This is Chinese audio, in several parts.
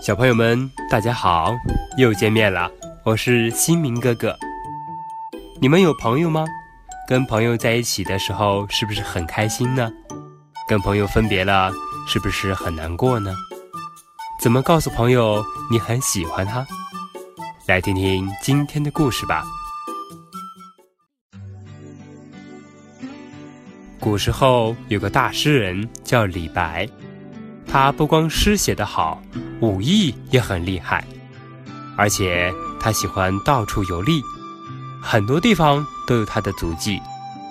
小朋友们，大家好，又见面了，我是新明哥哥。你们有朋友吗？跟朋友在一起的时候，是不是很开心呢？跟朋友分别了，是不是很难过呢？怎么告诉朋友你很喜欢他？来听听今天的故事吧。古时候有个大诗人叫李白，他不光诗写得好，武艺也很厉害，而且他喜欢到处游历，很多地方都有他的足迹，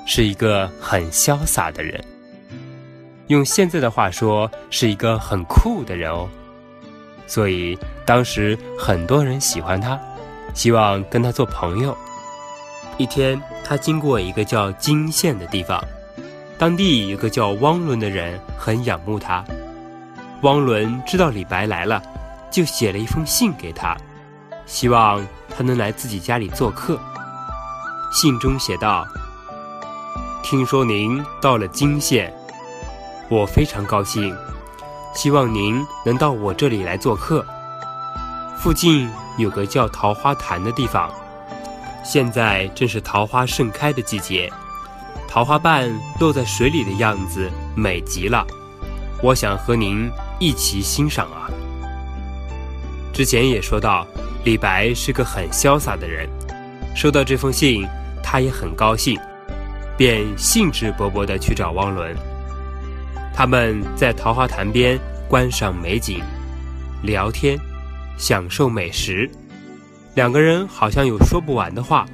是一个很潇洒的人。用现在的话说，是一个很酷的人哦。所以当时很多人喜欢他，希望跟他做朋友。一天，他经过一个叫金县的地方。当地有个叫汪伦的人很仰慕他，汪伦知道李白来了，就写了一封信给他，希望他能来自己家里做客。信中写道：“听说您到了泾县，我非常高兴，希望您能到我这里来做客。附近有个叫桃花潭的地方，现在正是桃花盛开的季节。”桃花瓣落在水里的样子美极了，我想和您一起欣赏啊。之前也说到，李白是个很潇洒的人，收到这封信，他也很高兴，便兴致勃勃地去找汪伦。他们在桃花潭边观赏美景，聊天，享受美食，两个人好像有说不完的话。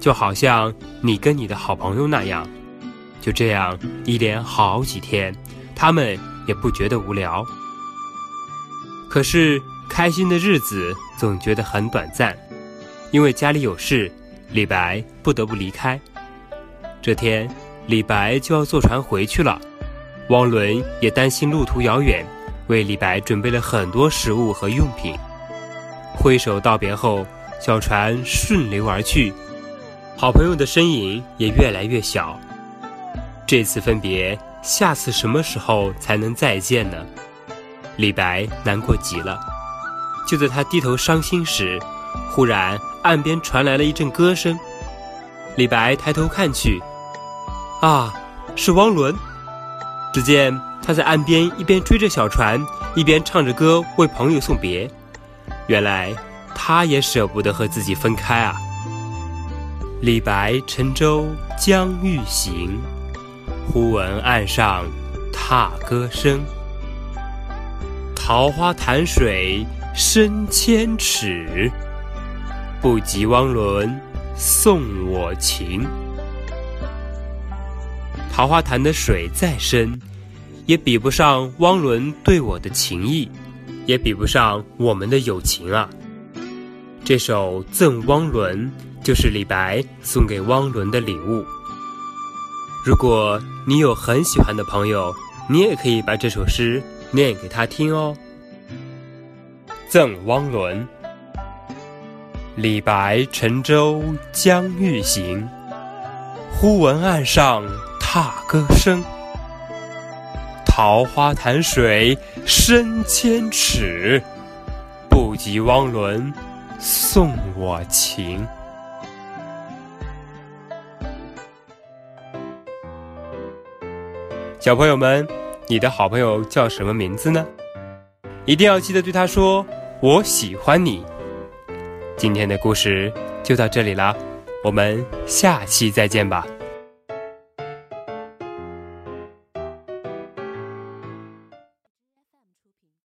就好像你跟你的好朋友那样，就这样一连好几天，他们也不觉得无聊。可是开心的日子总觉得很短暂，因为家里有事，李白不得不离开。这天，李白就要坐船回去了，汪伦也担心路途遥远，为李白准备了很多食物和用品。挥手道别后，小船顺流而去。好朋友的身影也越来越小。这次分别，下次什么时候才能再见呢？李白难过极了。就在他低头伤心时，忽然岸边传来了一阵歌声。李白抬头看去，啊，是汪伦。只见他在岸边一边追着小船，一边唱着歌为朋友送别。原来他也舍不得和自己分开啊。李白乘舟将欲行，忽闻岸上踏歌声。桃花潭水深千尺，不及汪伦送我情。桃花潭的水再深，也比不上汪伦对我的情谊，也比不上我们的友情啊！这首《赠汪伦》。就是李白送给汪伦的礼物。如果你有很喜欢的朋友，你也可以把这首诗念给他听哦。赠汪伦，李白乘舟将欲行，忽闻岸上踏歌声。桃花潭水深千尺，不及汪伦送我情。小朋友们，你的好朋友叫什么名字呢？一定要记得对他说“我喜欢你”。今天的故事就到这里啦，我们下期再见吧。